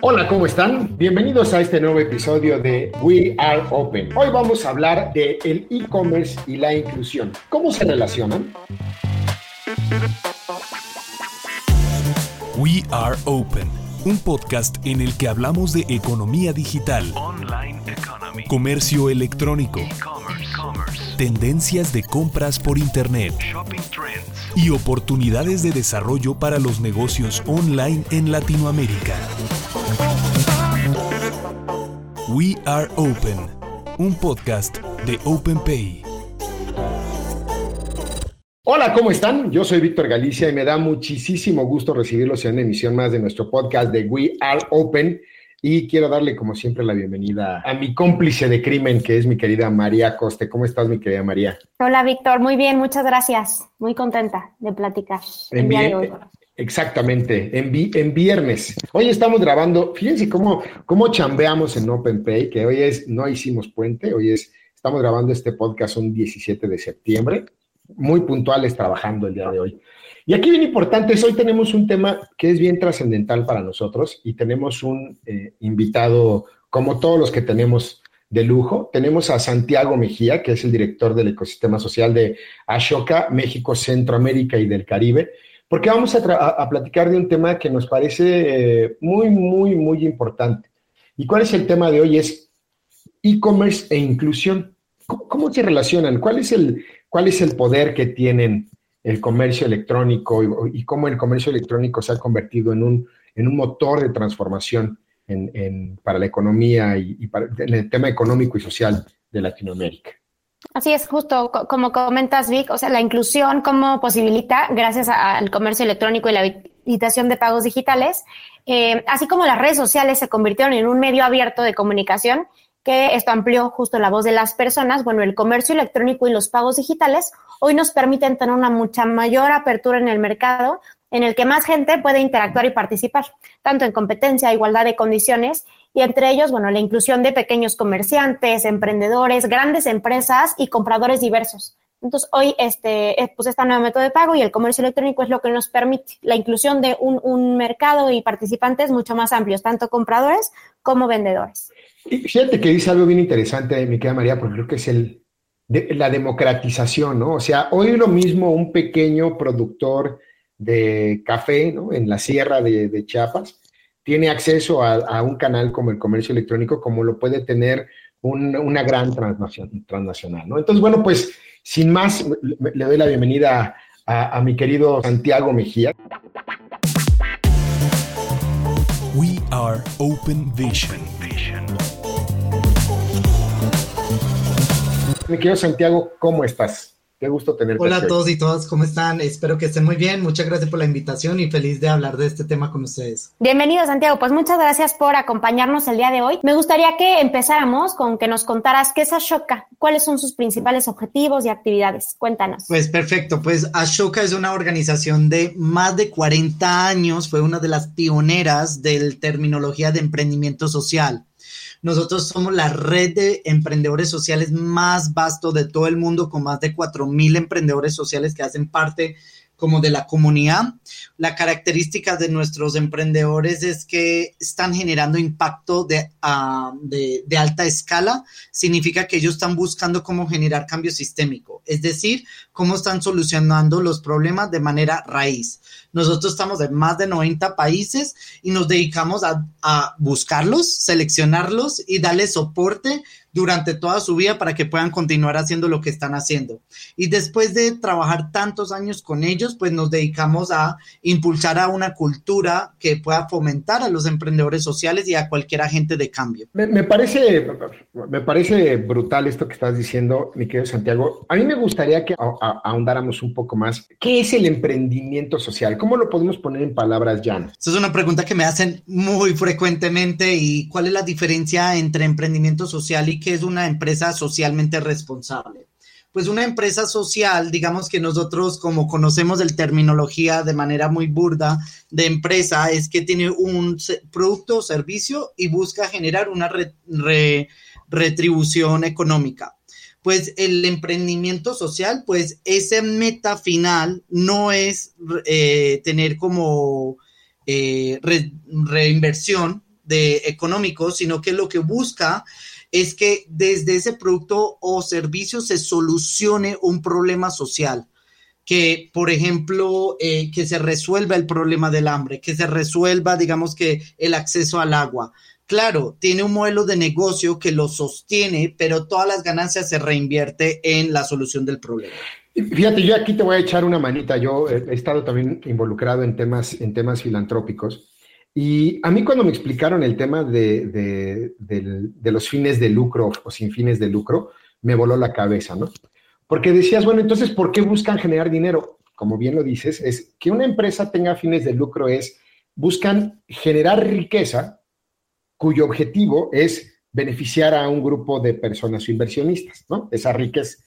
Hola, ¿cómo están? Bienvenidos a este nuevo episodio de We Are Open. Hoy vamos a hablar de el e-commerce y la inclusión. ¿Cómo se relacionan? We Are Open, un podcast en el que hablamos de economía digital, Online economy. comercio electrónico, E-commerce. Commerce. tendencias de compras por Internet Shopping trends. Y oportunidades de desarrollo para los negocios online en Latinoamérica. We Are Open, un podcast de OpenPay. Hola, ¿cómo están? Yo soy Víctor Galicia y me da muchísimo gusto recibirlos en una emisión más de nuestro podcast de We Are Open. Y quiero darle, como siempre, la bienvenida a mi cómplice de crimen, que es mi querida María Coste. ¿Cómo estás, mi querida María? Hola Víctor, muy bien, muchas gracias. Muy contenta de platicar En día vi- de hoy. Exactamente, en, vi- en viernes. Hoy estamos grabando, fíjense cómo, cómo chambeamos en OpenPay, que hoy es, no hicimos puente, hoy es, estamos grabando este podcast un 17 de septiembre, muy puntuales trabajando el día de hoy. Y aquí bien importante hoy tenemos un tema que es bien trascendental para nosotros y tenemos un eh, invitado, como todos los que tenemos de lujo, tenemos a Santiago Mejía, que es el director del ecosistema social de Ashoka, México, Centroamérica y del Caribe porque vamos a platicar de un tema que nos parece eh, muy, muy, muy importante. ¿Y cuál es el tema de hoy? Es e-commerce e inclusión. ¿Cómo, cómo se relacionan? ¿Cuál es, el, ¿Cuál es el poder que tienen el comercio electrónico y, cómo el comercio electrónico se ha convertido en un, en un motor de transformación en- en- para la economía y, para, el tema económico y social de Latinoamérica? Así es, justo co- como comentas, Vic, o sea, la inclusión como posibilita, gracias al comercio electrónico y la habilitación de pagos digitales, eh, así como las redes sociales se convirtieron en un medio abierto de comunicación, que esto amplió justo la voz de las personas, bueno, el comercio electrónico y los pagos digitales hoy nos permiten tener una mucha mayor apertura en el mercado en el que más gente puede interactuar y participar, tanto en competencia, igualdad de condiciones, y entre ellos, bueno, la inclusión de pequeños comerciantes, emprendedores, grandes empresas y compradores diversos. Entonces, hoy, este, pues este nuevo método de pago y el comercio electrónico es lo que nos permite la inclusión de un, un mercado y participantes mucho más amplios, tanto compradores como vendedores. Y fíjate que dice algo bien interesante, mi querida María, porque creo que es el, la democratización, ¿no? O sea, hoy lo mismo un pequeño productor de café, ¿no? En la sierra de, de Chiapas, tiene acceso a, a, un canal como el comercio electrónico, como lo puede tener un, una gran transnacional, transnacional, ¿no? Entonces, bueno, pues, sin más, le doy la bienvenida a, a mi querido Santiago Mejía. We are Open Vision. Vision. Mi querido Santiago, ¿cómo estás? Qué gusto tenerte. Hola a hoy. todos y todas, ¿cómo están? Espero que estén muy bien. Muchas gracias por la invitación y feliz de hablar de este tema con ustedes. Bienvenido, Santiago. Pues muchas gracias por acompañarnos el día de hoy. Me gustaría que empezáramos con que nos contaras qué es Ashoka, cuáles son sus principales objetivos y actividades. Cuéntanos. Pues perfecto, pues Ashoka es una organización de más de 40 años, fue una de las pioneras del terminología de emprendimiento social. Nosotros somos la red de emprendedores sociales más vasto de todo el mundo, con más de 4.000 emprendedores sociales que hacen parte como de la comunidad. La característica de nuestros emprendedores es que están generando impacto de, de, de, alta escala. Significa que ellos están buscando cómo generar cambio sistémico, es decir, cómo están solucionando los problemas de manera raíz. Nosotros estamos en más de 90 países y nos dedicamos a, a buscarlos, seleccionarlos y darles soporte durante toda su vida para que puedan continuar haciendo lo que están haciendo. Y después de trabajar tantos años con ellos, pues nos dedicamos a impulsar a una cultura que pueda fomentar a los emprendedores sociales y a cualquier agente de cambio. Me, me parece, me parece brutal esto que estás diciendo, mi querido Santiago. A mí me gustaría que ahondáramos un poco más. ¿Qué es el emprendimiento social? ¿Cómo lo podemos poner en palabras llanas? Esa es una pregunta que me hacen muy frecuentemente y cuál es la diferencia entre emprendimiento social y qué es una empresa socialmente responsable. Pues una empresa social, digamos que nosotros como conocemos el terminología de manera muy burda de empresa, es que tiene un producto o servicio y busca generar una re, re, retribución económica. pues el emprendimiento social, pues ese meta final no es eh, tener como eh, reinversión de económico, sino que lo que busca es que desde ese producto o servicio se solucione un problema social que, por ejemplo, eh, que se resuelva el problema del hambre, que se resuelva, digamos que, el acceso al agua. Claro, tiene un modelo de negocio que lo sostiene, pero todas las ganancias se reinvierte en la solución del problema. Fíjate, yo aquí te voy a echar una manita. Yo he estado también involucrado en temas, en temas filantrópicos. Y a mí cuando me explicaron el tema de, de, los fines de lucro o sin fines de lucro, me voló la cabeza, ¿no? Porque decías, bueno, entonces, ¿por qué buscan generar dinero? Como bien lo dices, es que una empresa tenga fines de lucro es, buscan generar riqueza cuyo objetivo es beneficiar a un grupo de personas o inversionistas, ¿no? Esa riqueza,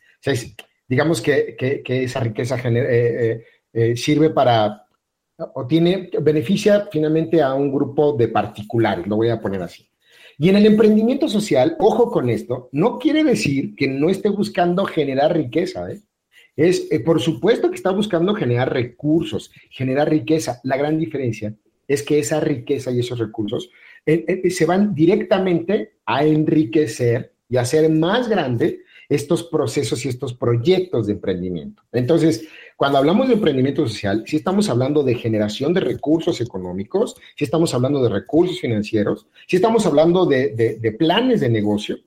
digamos que, esa riqueza eh, eh, eh, sirve para, o tiene, beneficia finalmente a un grupo de particulares, lo voy a poner así. Y en el emprendimiento social, ojo con esto, no quiere decir que no esté buscando generar riqueza. ¿eh? Es, eh, por supuesto que está buscando generar recursos, generar riqueza. La gran diferencia es que esa riqueza y esos recursos eh, se van directamente a enriquecer y hacer más grande estos procesos y estos proyectos de emprendimiento. Entonces, cuando hablamos de emprendimiento social, sí estamos hablando de generación de recursos económicos, sí estamos hablando de recursos financieros, sí estamos hablando de, planes de negocio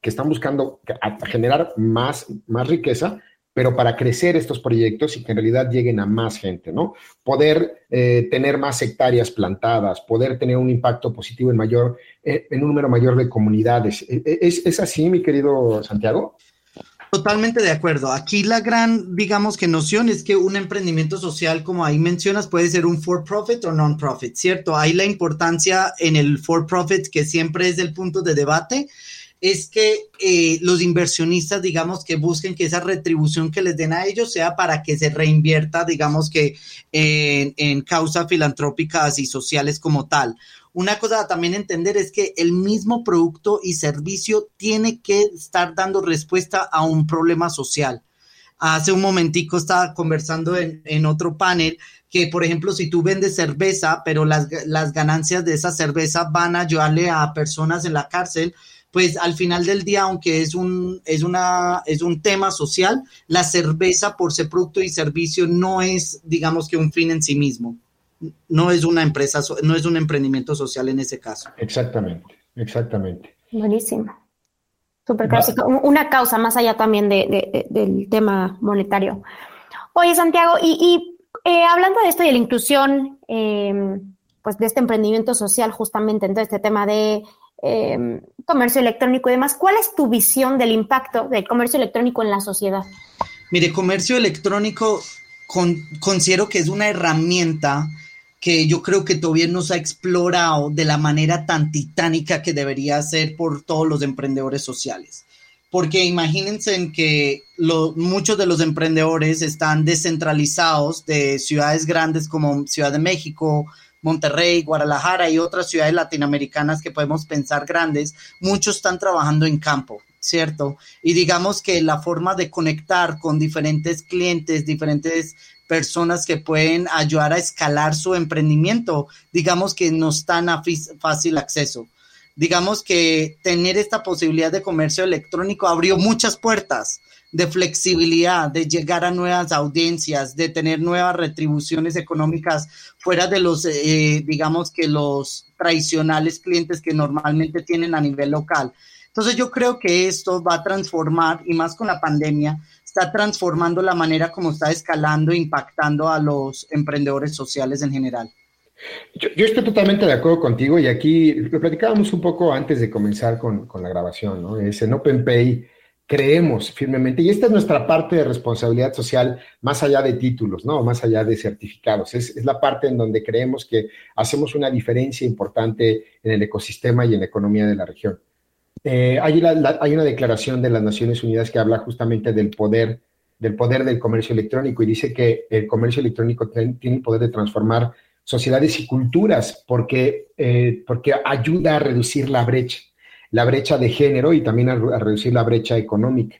que están buscando generar más, más riqueza, pero para crecer estos proyectos y que en realidad lleguen a más gente, ¿no? Poder eh, tener más hectáreas plantadas, poder tener un impacto positivo en mayor, eh, en un número mayor de comunidades. ¿E, e, ¿Es, ¿Es así, mi querido Santiago? Totalmente de acuerdo. Aquí la gran, digamos que noción es que un emprendimiento social, como ahí mencionas, puede ser un for profit o non profit, ¿cierto? Hay la importancia en el for profit, que siempre es el punto de debate, es que eh, los inversionistas, digamos, que busquen que esa retribución que les den a ellos sea para que se reinvierta, digamos que en, en causas filantrópicas y sociales como tal. Una cosa a también entender es que el mismo producto y servicio tiene que estar dando respuesta a un problema social. Hace un momentico estaba conversando en, otro panel que, por ejemplo, si tú vendes cerveza, pero las, las ganancias de esa cerveza van a ayudarle a personas en la cárcel, pues al final del día, aunque es un, es una, es un tema social, la cerveza por ser producto y servicio no es, digamos que un fin en sí mismo no es una empresa, no es un emprendimiento social en ese caso. Exactamente, exactamente. Buenísimo. Súper clásico. Una causa más allá también de, del tema monetario. Oye, Santiago, y, eh, hablando de esto y de la inclusión, em, pues de este emprendimiento social, justamente en todo este tema de em, comercio electrónico y demás, ¿cuál es tu visión del impacto del comercio electrónico en la sociedad? Mire, comercio electrónico considero que es una herramienta que yo creo que todavía no se ha explorado de la manera tan titánica que debería ser por todos los emprendedores sociales. Porque imagínense en que muchos de los emprendedores están descentralizados de ciudades grandes como Ciudad de México, Monterrey, Guadalajara y otras ciudades latinoamericanas que podemos pensar grandes. Muchos están trabajando en campo, ¿cierto? Y digamos que la forma de conectar con diferentes clientes, diferentes personas que pueden ayudar a escalar su emprendimiento, digamos que no están a fácil acceso. Digamos que tener esta posibilidad de comercio electrónico abrió muchas puertas de flexibilidad, de llegar a nuevas audiencias, de tener nuevas retribuciones económicas fuera de los, eh, digamos que los tradicionales clientes que normalmente tienen a nivel local. Entonces yo creo que esto va a transformar, y más con la pandemia, está transformando la manera como está escalando, impactando a los emprendedores sociales en general. Yo, estoy totalmente de acuerdo contigo y aquí lo platicábamos un poco antes de comenzar con, con la grabación, ¿no? Es en OpenPay creemos firmemente, y esta es nuestra parte de responsabilidad social, más allá de títulos, ¿no? Más allá de certificados. Es, la parte en donde creemos que hacemos una diferencia importante en el ecosistema y en la economía de la región. Eh, hay, una declaración de las Naciones Unidas que habla justamente del poder, del poder del comercio electrónico y dice que el comercio electrónico tiene el poder de transformar sociedades y culturas porque, eh, porque ayuda a reducir la brecha, la brecha de género y también a, reducir la brecha económica.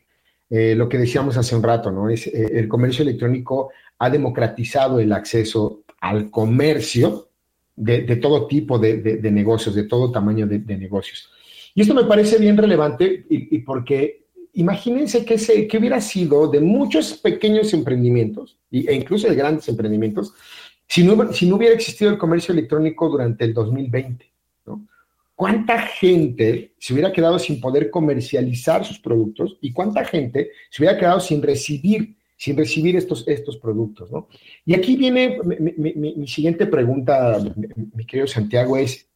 eh, lo que decíamos hace un rato, ¿no? Es, el comercio electrónico ha democratizado el acceso al comercio de, todo tipo de, negocios, de todo tamaño de, negocios. Y esto me parece bien relevante y, y porque imagínense que, se, que hubiera sido de muchos pequeños emprendimientos e incluso de grandes emprendimientos si no, si no hubiera existido el comercio electrónico durante el 2020. ¿no? ¿Cuánta gente se hubiera quedado sin poder comercializar sus productos y cuánta gente se hubiera quedado sin recibir, sin recibir estos, estos productos? ¿no? Y aquí viene mi, mi, mi siguiente pregunta, mi, mi querido Santiago, es,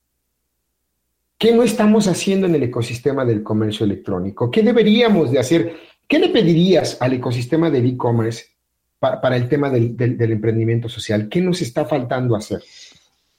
¿Qué no estamos haciendo en el ecosistema del comercio electrónico? ¿Qué deberíamos de hacer? ¿Qué le pedirías al ecosistema del e-commerce para, el tema del, emprendimiento social? ¿Qué nos está faltando hacer?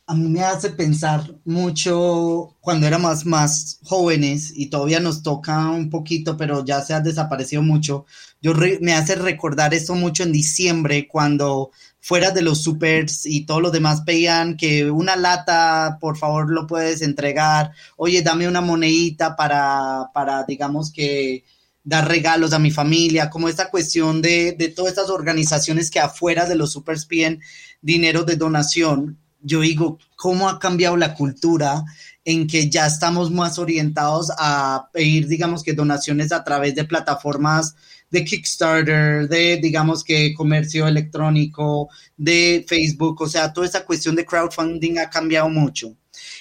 A mí me hace pensar mucho cuando éramos más jóvenes y todavía nos toca un poquito, pero ya se ha desaparecido mucho. Yo me hace recordar eso mucho en diciembre cuando fuera de los supers y todo lo demás pedían que una lata, por favor, lo puedes entregar. Oye, dame una monedita para, para digamos que dar regalos a mi familia, como esta cuestión de, de todas estas organizaciones que afuera de los supers piden dinero de donación. Yo digo, ¿cómo ha cambiado la cultura en que ya estamos más orientados a pedir, digamos que donaciones a través de plataformas de Kickstarter, de, digamos que comercio electrónico, de Facebook, o sea, toda esa cuestión de crowdfunding ha cambiado mucho.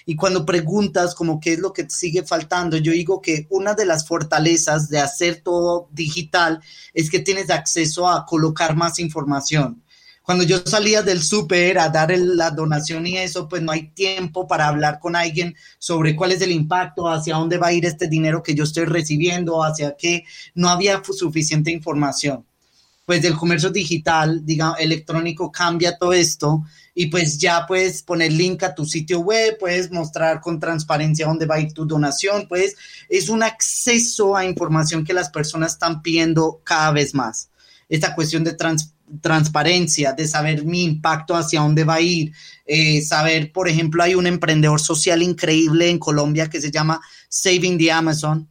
Y cuando preguntas como qué es lo que sigue faltando, yo digo que una de las fortalezas de hacer todo digital es que tienes acceso a colocar más información cuando yo salía del súper a dar el, la donación y eso, pues no hay tiempo para hablar con alguien sobre cuál es el impacto, hacia dónde va a ir este dinero que yo estoy recibiendo, hacia qué, no había suficiente información. Pues del comercio digital, digamos, electrónico cambia todo esto y pues ya puedes poner link a tu sitio web, puedes mostrar con transparencia dónde va a ir tu donación, pues es un acceso a información que las personas están pidiendo cada vez más. Esta cuestión de transparencia transparencia, de saber mi impacto hacia dónde va a ir, eh, saber, por ejemplo, hay un emprendedor social increíble en Colombia que se llama Saving the Amazon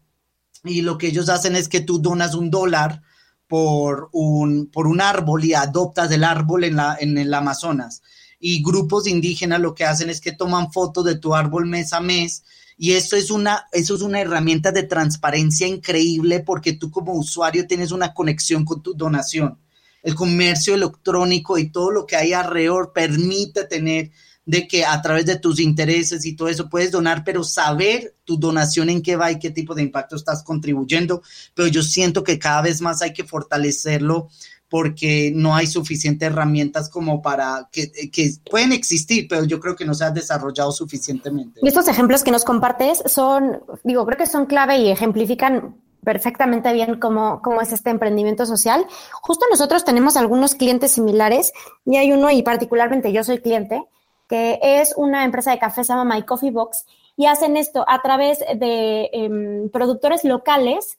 y lo que ellos hacen es que tú donas un dólar por un, por un árbol y adoptas el árbol en, la, en el Amazonas. Y grupos indígenas lo que hacen es que toman fotos de tu árbol mes a mes y esto es una, eso es una herramienta de transparencia increíble porque tú como usuario tienes una conexión con tu donación el comercio electrónico y todo lo que hay alrededor permite tener de que a través de tus intereses y todo eso puedes donar, pero saber tu donación en qué va y qué tipo de impacto estás contribuyendo. Pero yo siento que cada vez más hay que fortalecerlo porque no hay suficientes herramientas como para que, que, pueden existir, pero yo creo que no se han desarrollado suficientemente. Y estos ejemplos que nos compartes son, digo, creo que son clave y ejemplifican perfectamente bien cómo, cómo es este emprendimiento social. Justo nosotros tenemos algunos clientes similares y hay uno, y particularmente yo soy cliente, que es una empresa de café, se llama My Coffee Box, y hacen esto a través de eh, productores locales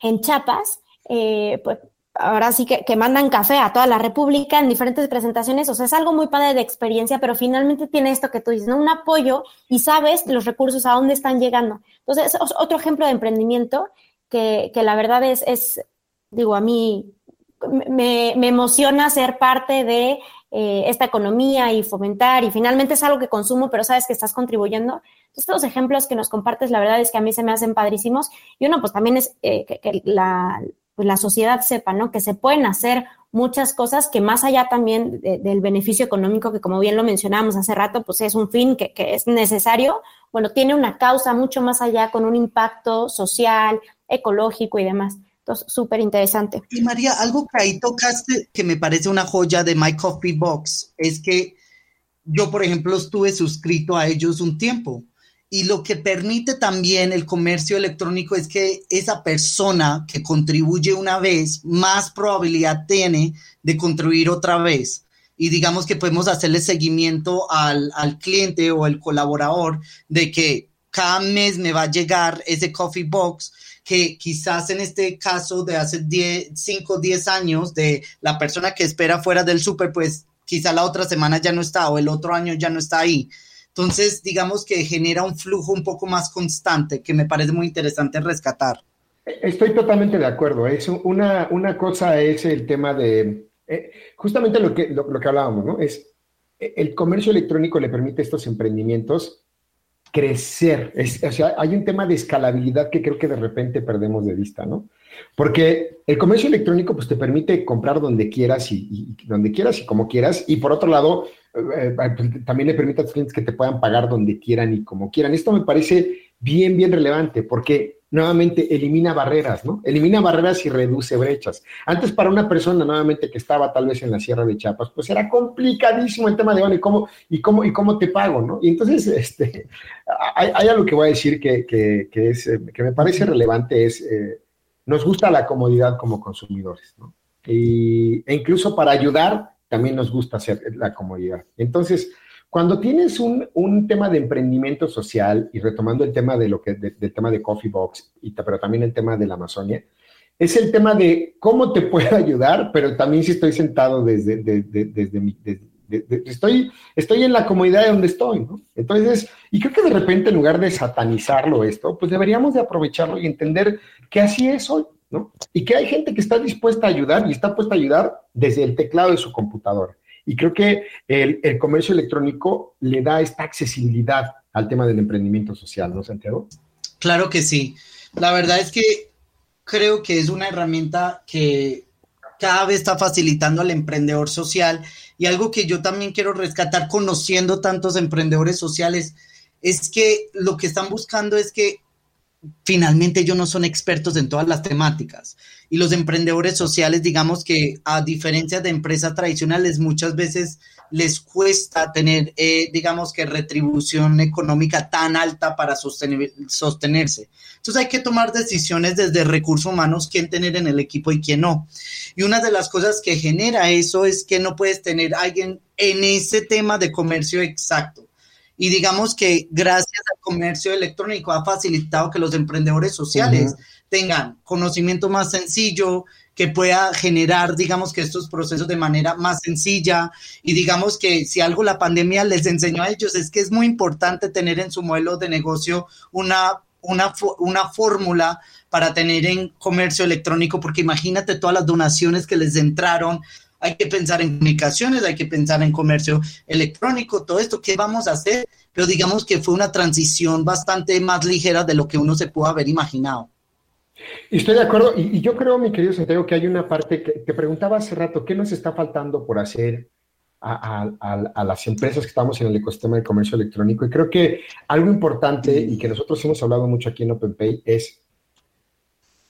en Chiapas, eh, pues ahora sí que, que, mandan café a toda la República en diferentes presentaciones, o sea, es algo muy padre de experiencia, pero finalmente tiene esto que tú dices. Un apoyo y sabes los recursos a dónde están llegando. Entonces, es otro ejemplo de emprendimiento que, que la verdad es, es, digo, a mí me, me emociona ser parte de eh, esta economía y fomentar, y finalmente es algo que consumo, pero sabes que estás contribuyendo. Estos ejemplos que nos compartes, la verdad es que a mí se me hacen padrísimos, y uno, pues también es eh, que, que la, pues, la sociedad sepa, ¿no? Que se pueden hacer muchas cosas que más allá también de, del beneficio económico, que como bien lo mencionábamos hace rato, pues es un fin que, que es necesario, bueno, tiene una causa mucho más allá con un impacto social, ecológico y demás. Entonces, súper interesante. Y María, algo que ahí tocaste que me parece una joya de My Coffee Box es que yo, por ejemplo, estuve suscrito a ellos un tiempo. Y lo que permite también el comercio electrónico es que esa persona que contribuye una vez, más probabilidad tiene de contribuir otra vez. Y digamos que podemos hacerle seguimiento al, al cliente o al colaborador de que cada mes me va a llegar ese coffee box que quizás en este caso de hace 5 o 10 años de la persona que espera fuera del súper, pues quizá la otra semana ya no está o el otro año ya no está ahí. Entonces, digamos que genera un flujo un poco más constante que me parece muy interesante rescatar. Estoy totalmente de acuerdo. Es una, una cosa es el tema de, eh, justamente lo que, lo, que hablábamos, ¿no? Es el comercio electrónico le permite a estos emprendimientos crecer. o sea, hay un tema de escalabilidad que creo que de repente perdemos de vista, ¿no? Porque el comercio electrónico pues te permite comprar donde quieras y, donde quieras y como quieras. Y por otro lado, eh, eh, también le permite a tus clientes que te puedan pagar donde quieran y como quieran. Esto me parece bien, bien relevante porque nuevamente elimina barreras, ¿no? Elimina barreras y reduce brechas. Antes para una persona nuevamente que estaba tal vez en la Sierra de Chiapas, pues era complicadísimo el tema de, bueno, ¿y cómo, y cómo, y cómo te pago, ¿no? Y entonces, este, hay, algo que voy a decir que, que, que, es, eh, que me parece relevante, es, eh, nos gusta la comodidad como consumidores, ¿no? Y, e incluso para ayudar, también nos gusta hacer la comodidad. Entonces, cuando tienes un, un, tema de emprendimiento social, y retomando el tema de lo que, del tema de Coffee Box, y, pero también el tema de la Amazonia, es el tema de cómo te puedo ayudar, pero también si estoy sentado desde, desde, mi, estoy, estoy en la comodidad de donde estoy, ¿no? Entonces, y creo que de repente en lugar de satanizarlo esto, pues deberíamos de aprovecharlo y entender que así es hoy, ¿no? Y que hay gente que está dispuesta a ayudar y está puesta a ayudar desde el teclado de su computadora. Y creo que el, comercio electrónico le da esta accesibilidad al tema del emprendimiento social, ¿no, Santiago? Claro que sí. La verdad es que creo que es una herramienta que cada vez está facilitando al emprendedor social y algo que yo también quiero rescatar conociendo tantos emprendedores sociales es que lo que están buscando es que finalmente ellos no son expertos en todas las temáticas. Y los emprendedores sociales, digamos que a diferencia de empresas tradicionales, muchas veces les cuesta tener, eh, digamos que, retribución económica tan alta para sostenerse. Entonces hay que tomar decisiones desde recursos humanos, quién tener en el equipo y quién no. Y una de las cosas que genera eso es que no puedes tener a alguien en ese tema de comercio exacto y digamos que gracias al comercio electrónico ha facilitado que los emprendedores sociales tengan conocimiento más sencillo, que pueda generar, digamos que estos procesos de manera más sencilla. Y digamos que si algo la pandemia les enseñó a ellos es que es muy importante tener en su modelo de negocio una, una, una fórmula para tener en comercio electrónico, porque imagínate todas las donaciones que les entraron, hay que pensar en comunicaciones, hay que pensar en comercio electrónico, todo esto, ¿qué vamos a hacer? Pero digamos que fue una transición bastante más ligera de lo que uno se pudo haber imaginado. Estoy de acuerdo, y, yo creo, mi querido Santiago, que hay una parte que te preguntaba hace rato, ¿qué nos está faltando por hacer a, a, las empresas que estamos en el ecosistema de comercio electrónico? Y creo que algo importante y que nosotros hemos hablado mucho aquí en OpenPay es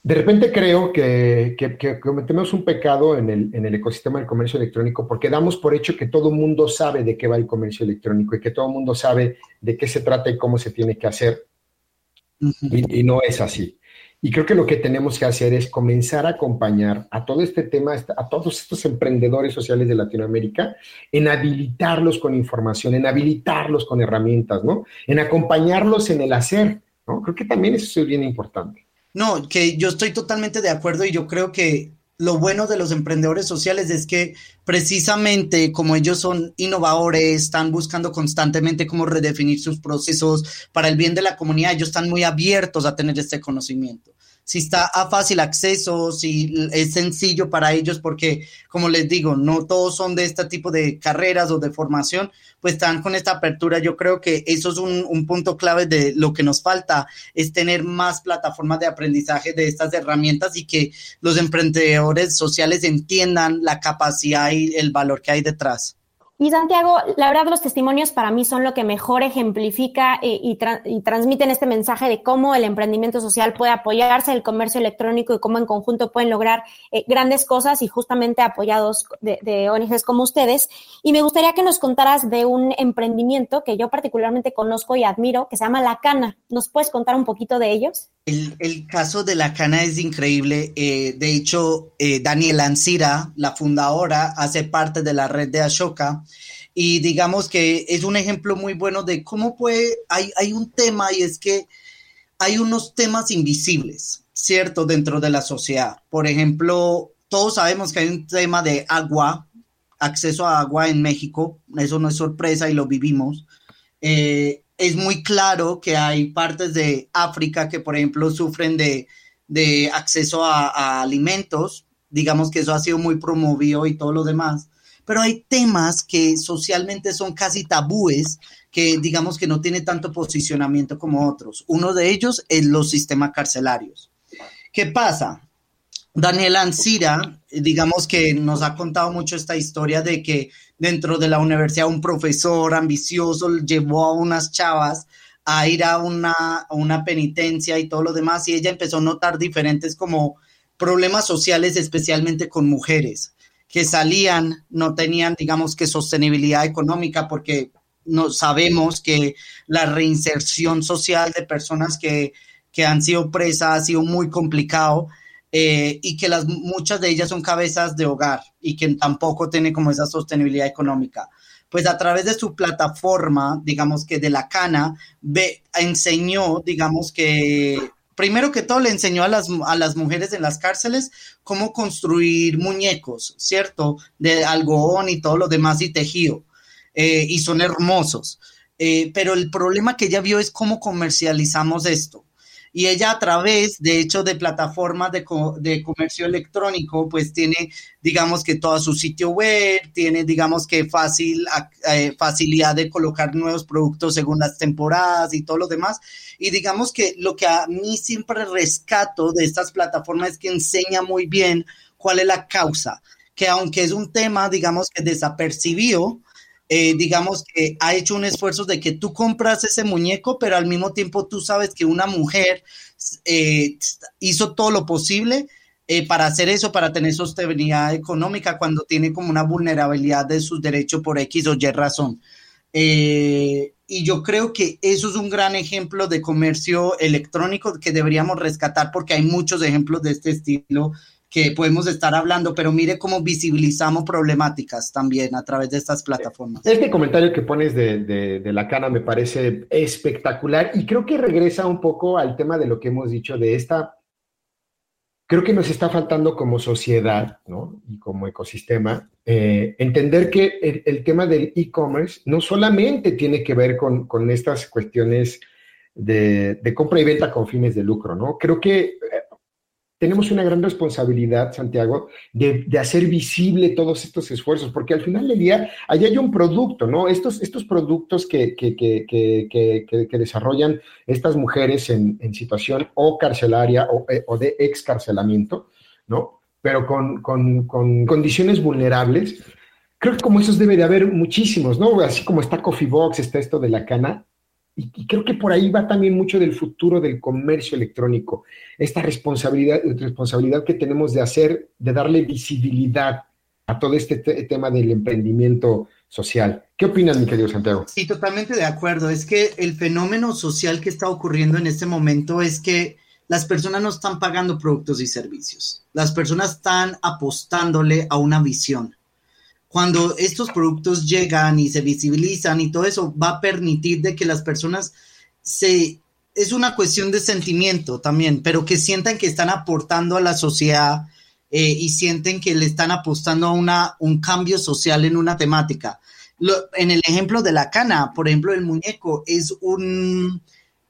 de repente creo que, cometemos un pecado en el, ecosistema del comercio electrónico porque damos por hecho que todo el mundo sabe de qué va el comercio electrónico y que todo el mundo sabe de qué se trata y cómo se tiene que hacer. y, no es así. Y creo que lo que tenemos que hacer es comenzar a acompañar a todo este tema, a todos estos emprendedores sociales de Latinoamérica, en habilitarlos con información, en habilitarlos con herramientas, ¿no? En acompañarlos en el hacer, ¿no? Creo que también eso es bien importante. No, que yo estoy totalmente de acuerdo y yo creo que lo bueno de los emprendedores sociales es que precisamente como ellos son innovadores, están buscando constantemente cómo redefinir sus procesos para el bien de la comunidad, ellos están muy abiertos a tener este conocimiento si está a fácil acceso, si es sencillo para ellos, porque como les digo, no todos son de este tipo de carreras o de formación, pues están con esta apertura. Yo creo que eso es un, un punto clave de lo que nos falta, es tener más plataformas de aprendizaje de estas herramientas y que los emprendedores sociales entiendan la capacidad y el valor que hay detrás. Y Santiago, la verdad los testimonios para mí son lo que mejor ejemplifica eh, y, transmiten este mensaje de cómo el emprendimiento social puede apoyarse el comercio electrónico y cómo en conjunto pueden lograr eh, grandes cosas y justamente apoyados de, de, ONGs como ustedes. Y me gustaría que nos contaras de un emprendimiento que yo particularmente conozco y admiro, que se llama La Cana. ¿Nos puedes contar un poquito de ellos? El, caso de La Cana es increíble. Eh, de hecho, Daniela Ancira, la fundadora, hace parte de la red de Ashoka y digamos que es un ejemplo muy bueno de cómo puede, hay, hay un tema y es que hay unos temas invisibles, ¿cierto? Dentro de la sociedad. Por ejemplo, todos sabemos que hay un tema de agua, acceso a agua en México, eso no es sorpresa y lo vivimos. Eh, es muy claro que hay partes de África que, por ejemplo, sufren de de acceso a, a alimentos, digamos que eso ha sido muy promovido y todo lo demás, pero hay temas que socialmente son casi tabúes que digamos que no tiene tanto posicionamiento como otros. Uno de ellos es los sistemas carcelarios. ¿Qué pasa? Daniel Ancira, digamos que nos ha contado mucho esta historia de que dentro de la universidad un profesor ambicioso llevó a unas chavas a ir a una, a una penitencia y todo lo demás y ella empezó a notar diferentes como problemas sociales, especialmente con mujeres que salían, no tenían, digamos que, sostenibilidad económica porque no sabemos que la reinserción social de personas que, que han sido presas ha sido muy complicado eh, y que las, muchas de ellas son cabezas de hogar y que tampoco tienen como esa sostenibilidad económica. Pues a través de su plataforma, digamos que de la cana, ve, enseñó, digamos que primero que todo le enseñó a las, a las mujeres en las cárceles cómo construir muñecos, ¿cierto? De algodón y todo lo demás y tejido. Eh, y son hermosos. Eh, pero el problema que ella vio es cómo comercializamos esto. Y ella a través, de hecho, de plataformas de, comercio electrónico, pues tiene, digamos que todo su sitio web, tiene, digamos que fácil, eh, facilidad de colocar nuevos productos según las temporadas y todo lo demás. Y digamos que lo que a mí siempre rescato de estas plataformas es que enseña muy bien cuál es la causa, que aunque es un tema, digamos que desapercibido, eh, digamos que ha hecho un esfuerzo de que tú compras ese muñeco, pero al mismo tiempo tú sabes que una mujer eh, hizo todo lo posible eh, para hacer eso, para tener sostenibilidad económica cuando tiene como una vulnerabilidad de sus derechos por X o Y razón. y yo creo que eso es un gran ejemplo de comercio electrónico que deberíamos rescatar porque hay muchos ejemplos de este estilo que podemos estar hablando, pero mire cómo visibilizamos problemáticas también a través de estas plataformas. Este comentario que pones de, de, la cana me parece espectacular y creo que regresa un poco al tema de lo que hemos dicho de esta, creo que nos está faltando como sociedad ¿no? y como ecosistema eh, entender que el, el tema del e-commerce no solamente tiene que ver con, con estas cuestiones de, de, compra y venta con fines de lucro, ¿no? Creo que eh, tenemos una gran responsabilidad, Santiago, de, hacer visible todos estos esfuerzos, porque al final del día, allá hay un producto, ¿no? Estos, estos productos que, que, que, desarrollan estas mujeres en, situación o carcelaria o, eh, o, de excarcelamiento, ¿no? Pero con, con, con condiciones vulnerables, creo que como esos debe de haber muchísimos, ¿no? Así como está Coffee Box, está esto de la cana, y, creo que por ahí va también mucho del futuro del comercio electrónico, esta responsabilidad, responsabilidad que tenemos de hacer, de darle visibilidad a todo este tema del emprendimiento social. ¿Qué opinas, mi querido Santiago? Sí, totalmente de acuerdo. Es que el fenómeno social que está ocurriendo en este momento es que las personas no están pagando productos y servicios. Las personas están apostándole a una visión cuando estos productos llegan y se visibilizan y todo eso va a permitir de que las personas se es una cuestión de sentimiento también, pero que sientan que están aportando a la sociedad eh, y sienten que le están apostando a una, un cambio social en una temática. en el ejemplo de la cana, por ejemplo, el muñeco es un,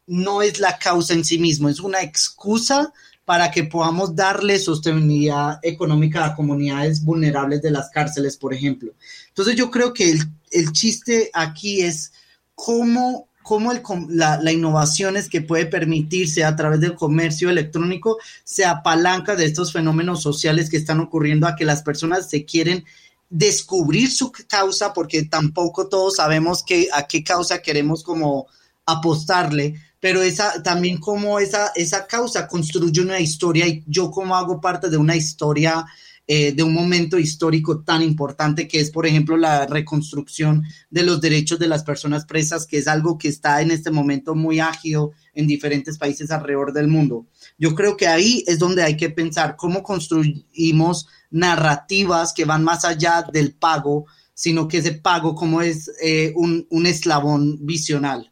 no es la causa en sí mismo, es una excusa para que podamos darle sostenibilidad económica a comunidades vulnerables de las cárceles, por ejemplo. Entonces yo creo que el, chiste aquí es cómo, cómo el, la, la, innovación es que puede permitirse a través del comercio electrónico se apalanca de estos fenómenos sociales que están ocurriendo a que las personas se quieren descubrir su causa porque tampoco todos sabemos a qué causa queremos como apostarle, pero esa, también como esa, esa causa construye una historia y yo como hago parte de una historia eh, de un momento histórico tan importante que es, por ejemplo, la reconstrucción de los derechos de las personas presas, que es algo que está en este momento muy ágil en diferentes países alrededor del mundo. Yo creo que ahí es donde hay que pensar cómo construimos narrativas que van más allá del pago, sino que ese pago como es eh, un, un eslabón visional.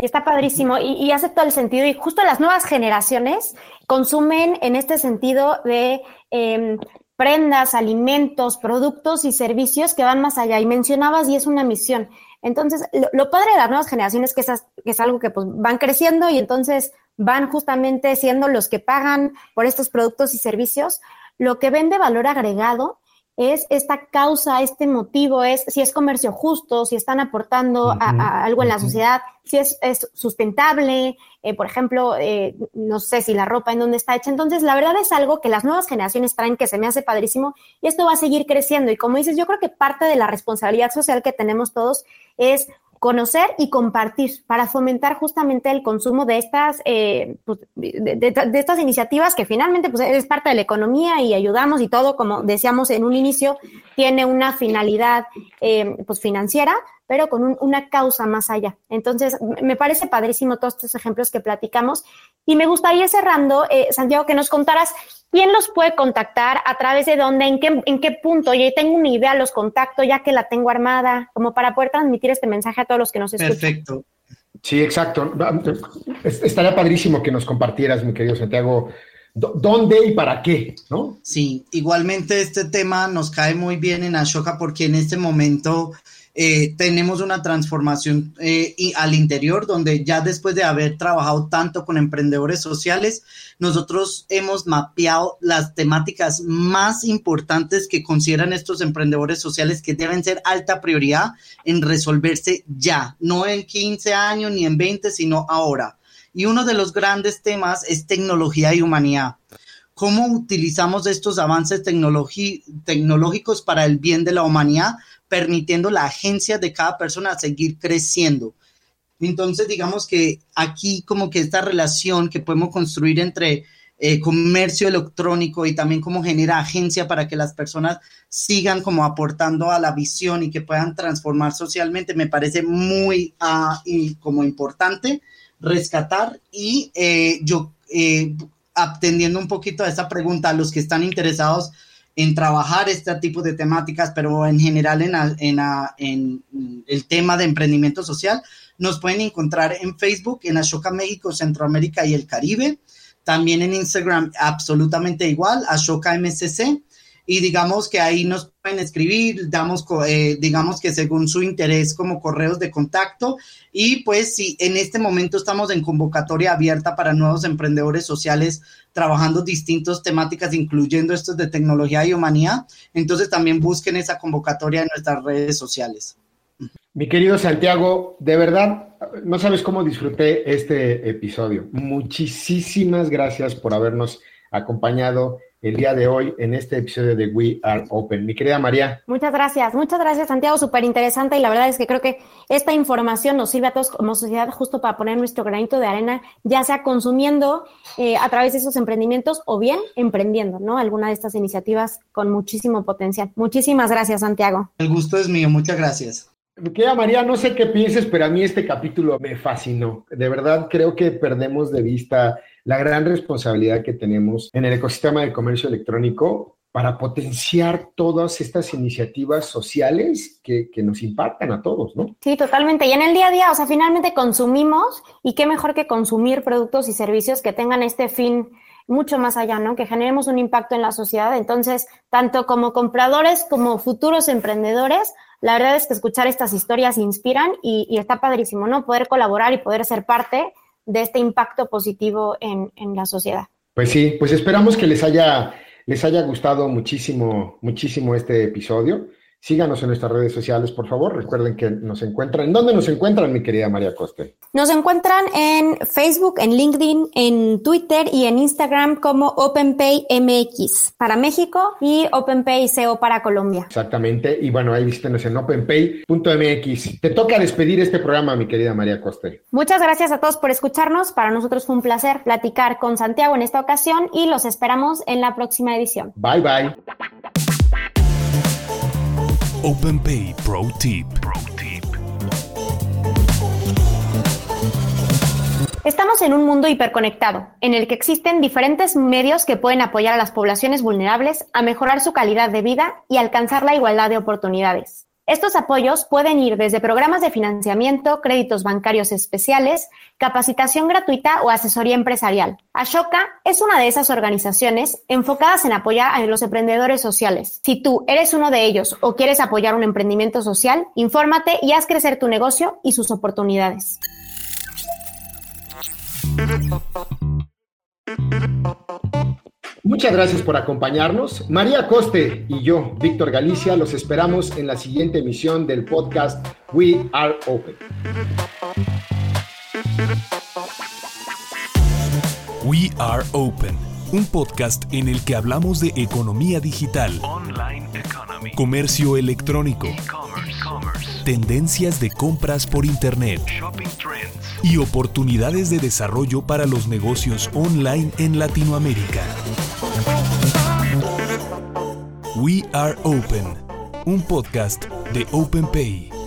Y está padrísimo y, y, hace todo el sentido. Y justo las nuevas generaciones consumen en este sentido de eh, prendas, alimentos, productos y servicios que van más allá. Y mencionabas, y es una misión. Entonces, lo, lo padre de las nuevas generaciones que es, que es algo que pues, van creciendo y entonces van justamente siendo los que pagan por estos productos y servicios, lo que vende valor agregado es esta causa, este motivo, es si es comercio justo, si están aportando a, algo en la sociedad, si es, sustentable, eh, por ejemplo, eh, no sé si la ropa en dónde está hecha. Entonces, la verdad es algo que las nuevas generaciones traen que se me hace padrísimo y esto va a seguir creciendo. Y como dices, yo creo que parte de la responsabilidad social que tenemos todos es conocer y compartir para fomentar justamente el consumo de estas, eh, pues, de, estas iniciativas que finalmente pues, es parte de la economía y ayudamos y todo, como decíamos en un inicio, tiene una finalidad eh, pues, financiera, pero con una causa más allá. Entonces, me parece padrísimo todos estos ejemplos que platicamos y me gustaría cerrando, eh, Santiago, que nos contaras quién los puede contactar, a través de dónde, en qué, en qué punto. Y tengo una idea, los contacto ya que la tengo armada, como para poder transmitir este mensaje a todos los que nos escuchan. Perfecto. Sí, exacto. Estaría padrísimo que nos compartieras, mi querido Santiago, dónde y para qué, ¿no? Sí, igualmente este tema nos cae muy bien en Ashoka porque en este momento eh, tenemos una transformación eh, y al interior donde ya después de haber trabajado tanto con emprendedores sociales, nosotros hemos mapeado las temáticas más importantes que consideran estos emprendedores sociales que deben ser alta prioridad en resolverse ya, no en 15 años ni en 20, sino ahora. Y uno de los grandes temas es tecnología y humanidad cómo utilizamos estos avances tecnológicos para el bien de la humanidad, permitiendo la agencia de cada persona seguir creciendo. Entonces, digamos que aquí como que esta relación que podemos construir entre eh, comercio electrónico y también cómo genera agencia para que las personas sigan como aportando a la visión y que puedan transformar socialmente, me parece muy uh, y como importante rescatar y eh, yo eh, atendiendo un poquito a esta pregunta a los que están interesados en trabajar este tipo de temáticas, pero en general en, el tema de emprendimiento social, nos pueden encontrar en Facebook, en Ashoka México, Centroamérica y el Caribe. También en Instagram, absolutamente igual, Ashoka MCC y digamos que ahí nos pueden escribir, damos, eh, digamos que según su interés como correos de contacto y pues si en este momento estamos en convocatoria abierta para nuevos emprendedores sociales trabajando distintas temáticas, incluyendo estos de tecnología y humanidad, entonces también busquen esa convocatoria en nuestras redes sociales. Mi querido Santiago, de verdad, no sabes cómo disfruté este episodio. Muchísimas gracias por habernos acompañado el día de hoy en este episodio de We Are Open. Mi querida María. Muchas gracias, muchas gracias Santiago, súper interesante y la verdad es que creo que esta información nos sirve a todos como sociedad justo para poner nuestro granito de arena, ya sea consumiendo eh, a través de esos emprendimientos o bien emprendiendo, ¿no? Alguna de estas iniciativas con muchísimo potencial. Muchísimas gracias Santiago. El gusto es mío, muchas gracias. Mi querida María, no sé qué pienses, pero a mí este capítulo me fascinó. De verdad creo que perdemos de vista la gran responsabilidad que tenemos en el ecosistema de comercio electrónico para potenciar todas estas iniciativas sociales que, nos impactan a todos, ¿no? Sí, totalmente. Y en el día a día, o sea, finalmente consumimos y qué mejor que consumir productos y servicios que tengan este fin mucho más allá, ¿no? Que generemos un impacto en la sociedad. Entonces, tanto como compradores como futuros emprendedores, la verdad es que escuchar estas historias inspiran y, y está padrísimo, ¿no? Poder colaborar y poder ser parte de este impacto positivo en, en la sociedad. Pues sí, pues esperamos que les haya, les haya gustado muchísimo, muchísimo este episodio. Síganos en nuestras redes sociales, por favor. Recuerden que nos encuentran. ¿En dónde nos encuentran, mi querida María Coste? Nos encuentran en Facebook, en LinkedIn, en Twitter y en Instagram como OpenPayMX para México y OpenPay CO para Colombia. Exactamente. Y bueno, ahí visítenos en OpenPay.mx. Te toca despedir este programa, mi querida María Coste. Muchas gracias a todos por escucharnos. Para nosotros fue un placer platicar con Santiago en esta ocasión y los esperamos en la próxima edición. Bye, bye. OpenPay Pro Tip. Estamos en un mundo hiperconectado, en el que existen diferentes medios que pueden apoyar a las poblaciones vulnerables a mejorar su calidad de vida y alcanzar la igualdad de oportunidades. Estos apoyos pueden ir desde programas de financiamiento, créditos bancarios especiales, capacitación gratuita o asesoría empresarial. Ashoka es una de esas organizaciones enfocadas en apoyar a los emprendedores sociales. Si tú eres uno de ellos o quieres apoyar un emprendimiento social, infórmate y haz crecer tu negocio y sus oportunidades. Muchas gracias por acompañarnos. María Coste y yo, Víctor Galicia, los esperamos en la siguiente emisión del podcast We Are Open. We Are Open, un podcast en el que hablamos de economía digital, Online economy. comercio electrónico, E-commerce. E-commerce. tendencias de compras por Internet Shopping trends. Y oportunidades de desarrollo para los negocios online en Latinoamérica. We Are Open, un podcast de OpenPay.